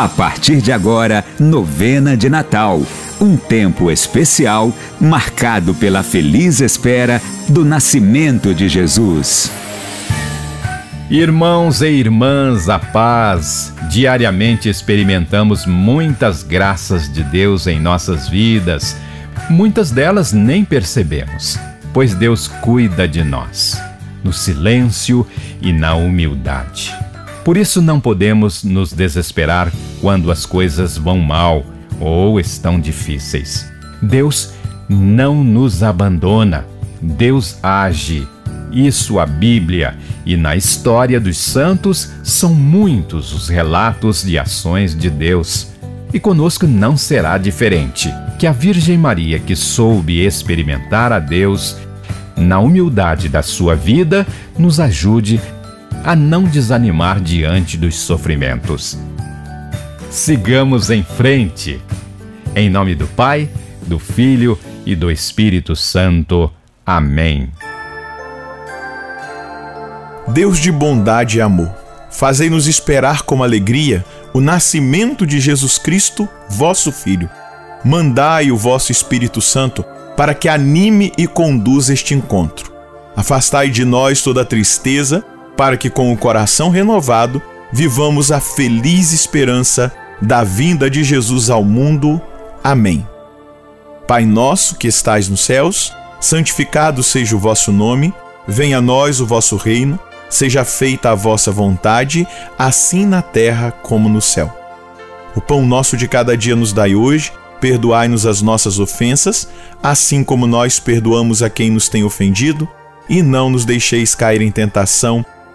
A partir de agora, novena de Natal. Um tempo especial marcado pela feliz espera do nascimento de Jesus. Irmãos e irmãs, a paz. Diariamente experimentamos muitas graças de Deus em nossas vidas. Muitas delas nem percebemos, pois Deus cuida de nós, no silêncio e na humildade. Por isso não podemos nos desesperar quando as coisas vão mal ou estão difíceis. Deus não nos abandona. Deus age. Isso a Bíblia e na história dos santos são muitos os relatos de ações de Deus. E conosco não será diferente. Que a Virgem Maria, que soube experimentar a Deus na humildade da sua vida, nos ajude a não desanimar diante dos sofrimentos. Sigamos em frente. Em nome do Pai, do Filho e do Espírito Santo. Amém. Deus de bondade e amor, fazei-nos esperar com alegria o nascimento de Jesus Cristo, vosso Filho. Mandai o vosso Espírito Santo para que anime e conduza este encontro. Afastai de nós toda tristeza para que com o coração renovado vivamos a feliz esperança da vinda de Jesus ao mundo. Amém. Pai nosso que estais nos céus, santificado seja o vosso nome, venha a nós o vosso reino, seja feita a vossa vontade, assim na terra como no céu. O pão nosso de cada dia nos dai hoje, perdoai-nos as nossas ofensas, assim como nós perdoamos a quem nos tem ofendido, e não nos deixeis cair em tentação,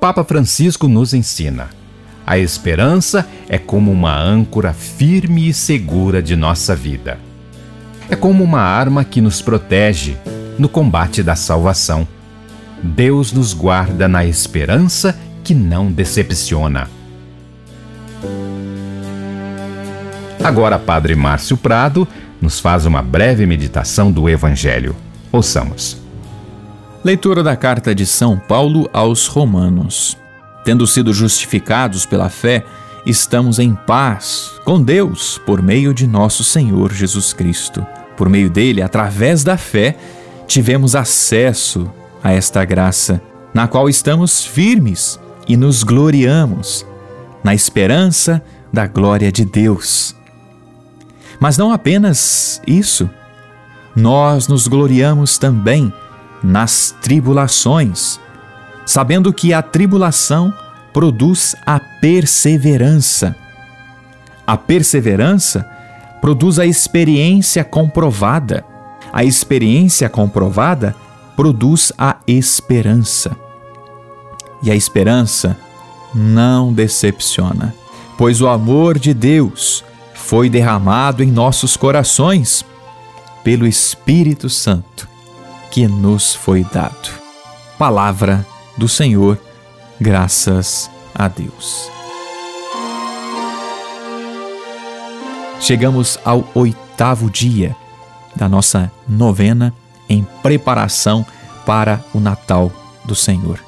Papa Francisco nos ensina: a esperança é como uma âncora firme e segura de nossa vida. É como uma arma que nos protege no combate da salvação. Deus nos guarda na esperança que não decepciona. Agora, Padre Márcio Prado nos faz uma breve meditação do Evangelho. Ouçamos. Leitura da carta de São Paulo aos Romanos. Tendo sido justificados pela fé, estamos em paz com Deus por meio de nosso Senhor Jesus Cristo. Por meio dele, através da fé, tivemos acesso a esta graça, na qual estamos firmes e nos gloriamos, na esperança da glória de Deus. Mas não apenas isso, nós nos gloriamos também nas tribulações, sabendo que a tribulação produz a perseverança. A perseverança produz a experiência comprovada. A experiência comprovada produz a esperança. E a esperança não decepciona, pois o amor de Deus foi derramado em nossos corações pelo Espírito Santo que nos foi dado. Palavra do Senhor, graças a Deus. Chegamos ao oitavo dia da nossa novena em preparação para o Natal do Senhor.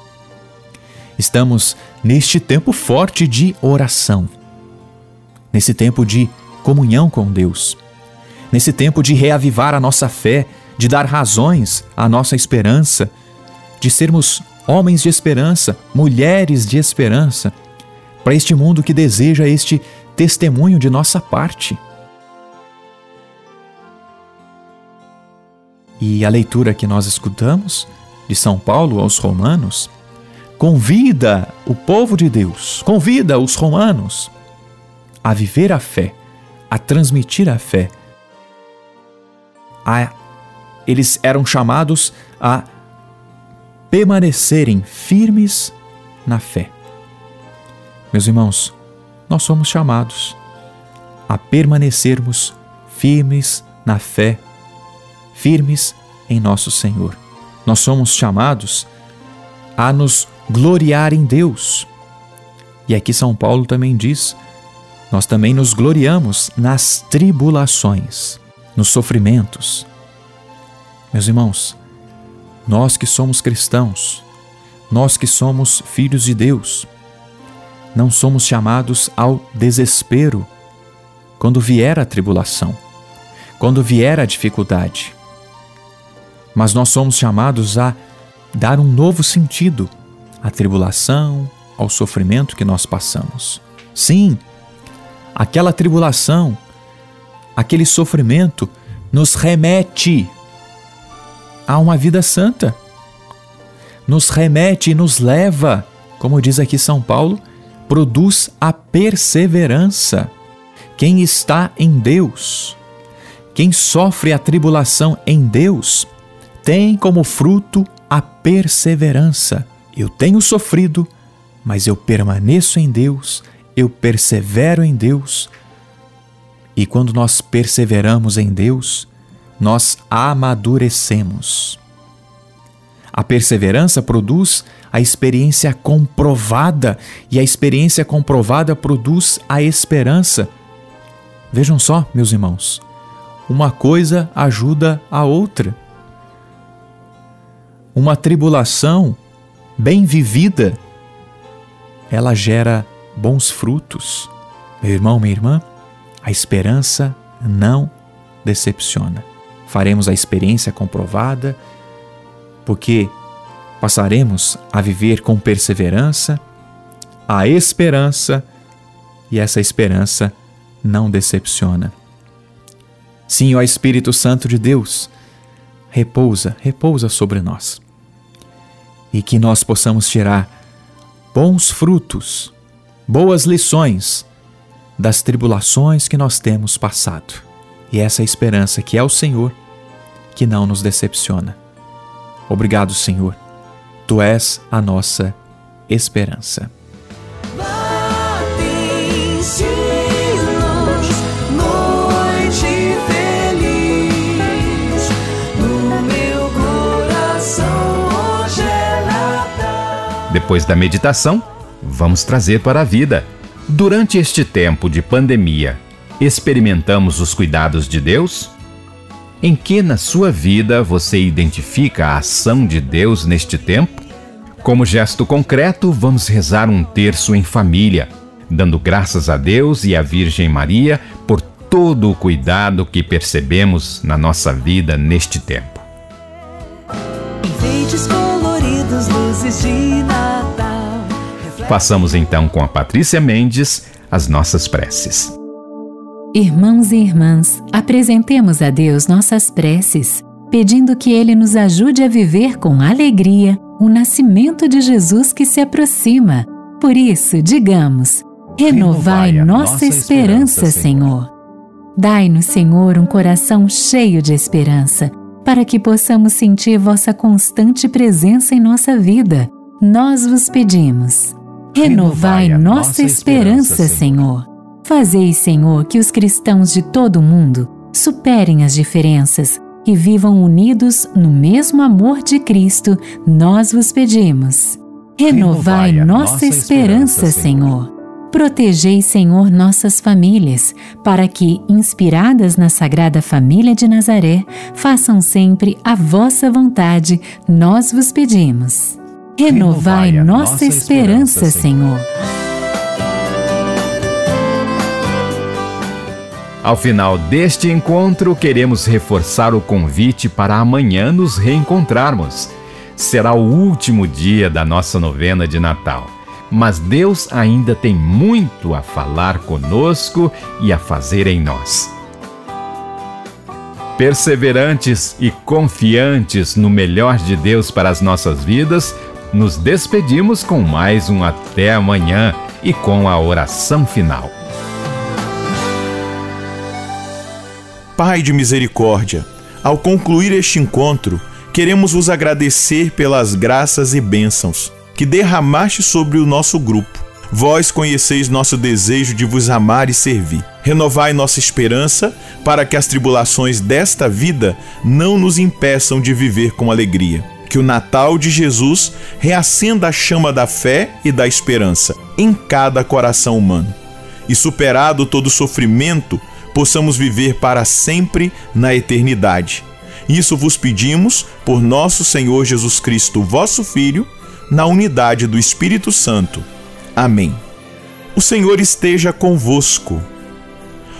Estamos neste tempo forte de oração, nesse tempo de comunhão com Deus, nesse tempo de reavivar a nossa fé de dar razões à nossa esperança, de sermos homens de esperança, mulheres de esperança, para este mundo que deseja este testemunho de nossa parte. E a leitura que nós escutamos de São Paulo aos Romanos convida o povo de Deus, convida os romanos a viver a fé, a transmitir a fé, a eles eram chamados a permanecerem firmes na fé. Meus irmãos, nós somos chamados a permanecermos firmes na fé, firmes em nosso Senhor. Nós somos chamados a nos gloriar em Deus. E aqui São Paulo também diz: nós também nos gloriamos nas tribulações, nos sofrimentos. Meus irmãos, nós que somos cristãos, nós que somos filhos de Deus, não somos chamados ao desespero quando vier a tribulação, quando vier a dificuldade. Mas nós somos chamados a dar um novo sentido à tribulação, ao sofrimento que nós passamos. Sim, aquela tribulação, aquele sofrimento nos remete a uma vida santa. Nos remete e nos leva, como diz aqui São Paulo, produz a perseverança. Quem está em Deus, quem sofre a tribulação em Deus, tem como fruto a perseverança. Eu tenho sofrido, mas eu permaneço em Deus, eu persevero em Deus. E quando nós perseveramos em Deus, nós amadurecemos. A perseverança produz a experiência comprovada, e a experiência comprovada produz a esperança. Vejam só, meus irmãos, uma coisa ajuda a outra. Uma tribulação bem vivida, ela gera bons frutos. Meu irmão, minha irmã, a esperança não decepciona. Faremos a experiência comprovada, porque passaremos a viver com perseverança, a esperança, e essa esperança não decepciona. Sim, ó Espírito Santo de Deus, repousa, repousa sobre nós. E que nós possamos tirar bons frutos, boas lições das tribulações que nós temos passado. E essa esperança que é o Senhor, que não nos decepciona. Obrigado, Senhor. Tu és a nossa esperança. Depois da meditação, vamos trazer para a vida. Durante este tempo de pandemia, experimentamos os cuidados de Deus? Em que na sua vida você identifica a ação de Deus neste tempo? Como gesto concreto, vamos rezar um terço em família, dando graças a Deus e à Virgem Maria por todo o cuidado que percebemos na nossa vida neste tempo. Enfeites coloridos, luzes de Natal. Passamos então com a Patrícia Mendes as nossas preces. Irmãos e irmãs, apresentemos a Deus nossas preces, pedindo que Ele nos ajude a viver com alegria o nascimento de Jesus que se aproxima. Por isso, digamos: Renovai, Renovai nossa esperança, Senhor. Dai-nos, Senhor, um coração cheio de esperança, para que possamos sentir vossa constante presença em nossa vida. Nós vos pedimos. Renovai, Renovai nossa esperança, Senhor. Fazei, Senhor, que os cristãos de todo o mundo superem as diferenças e vivam unidos no mesmo amor de Cristo, nós vos pedimos. Renovai, Renovai nossa, nossa esperança, esperança, Senhor. Protegei, Senhor, nossas famílias, para que, inspiradas na Sagrada Família de Nazaré, façam sempre a vossa vontade, nós vos pedimos. Renovai, Renovai nossa, nossa esperança, Senhor. Ao final deste encontro, queremos reforçar o convite para amanhã nos reencontrarmos. Será o último dia da nossa novena de Natal, mas Deus ainda tem muito a falar conosco e a fazer em nós. Perseverantes e confiantes no melhor de Deus para as nossas vidas, nos despedimos com mais um Até amanhã e com a oração final. Pai de misericórdia, ao concluir este encontro, queremos vos agradecer pelas graças e bênçãos que derramaste sobre o nosso grupo. Vós conheceis nosso desejo de vos amar e servir. Renovai nossa esperança para que as tribulações desta vida não nos impeçam de viver com alegria. Que o Natal de Jesus reacenda a chama da fé e da esperança em cada coração humano. E superado todo sofrimento, possamos viver para sempre na eternidade. Isso vos pedimos por nosso Senhor Jesus Cristo, vosso Filho, na unidade do Espírito Santo. Amém. O Senhor esteja convosco.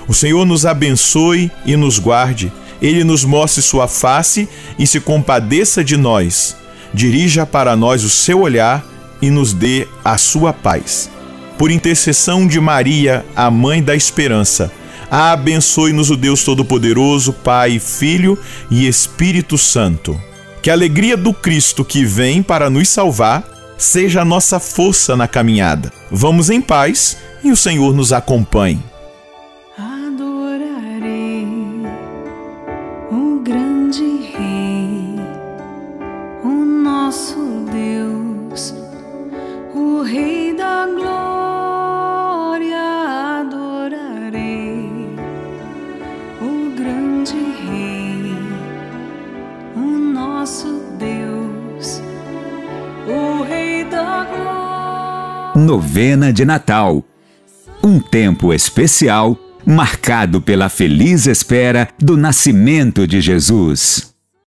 O Senhor nos abençoe e nos guarde. Ele nos mostre sua face e se compadeça de nós. Dirija para nós o seu olhar e nos dê a sua paz. Por intercessão de Maria, a mãe da esperança, abençoe-nos o Deus Todo-Poderoso, Pai, Filho e Espírito Santo. Que a alegria do Cristo que vem para nos salvar seja a nossa força na caminhada. Vamos em paz e o Senhor nos acompanhe. Novena de Natal. Um tempo especial marcado pela feliz espera do nascimento de Jesus.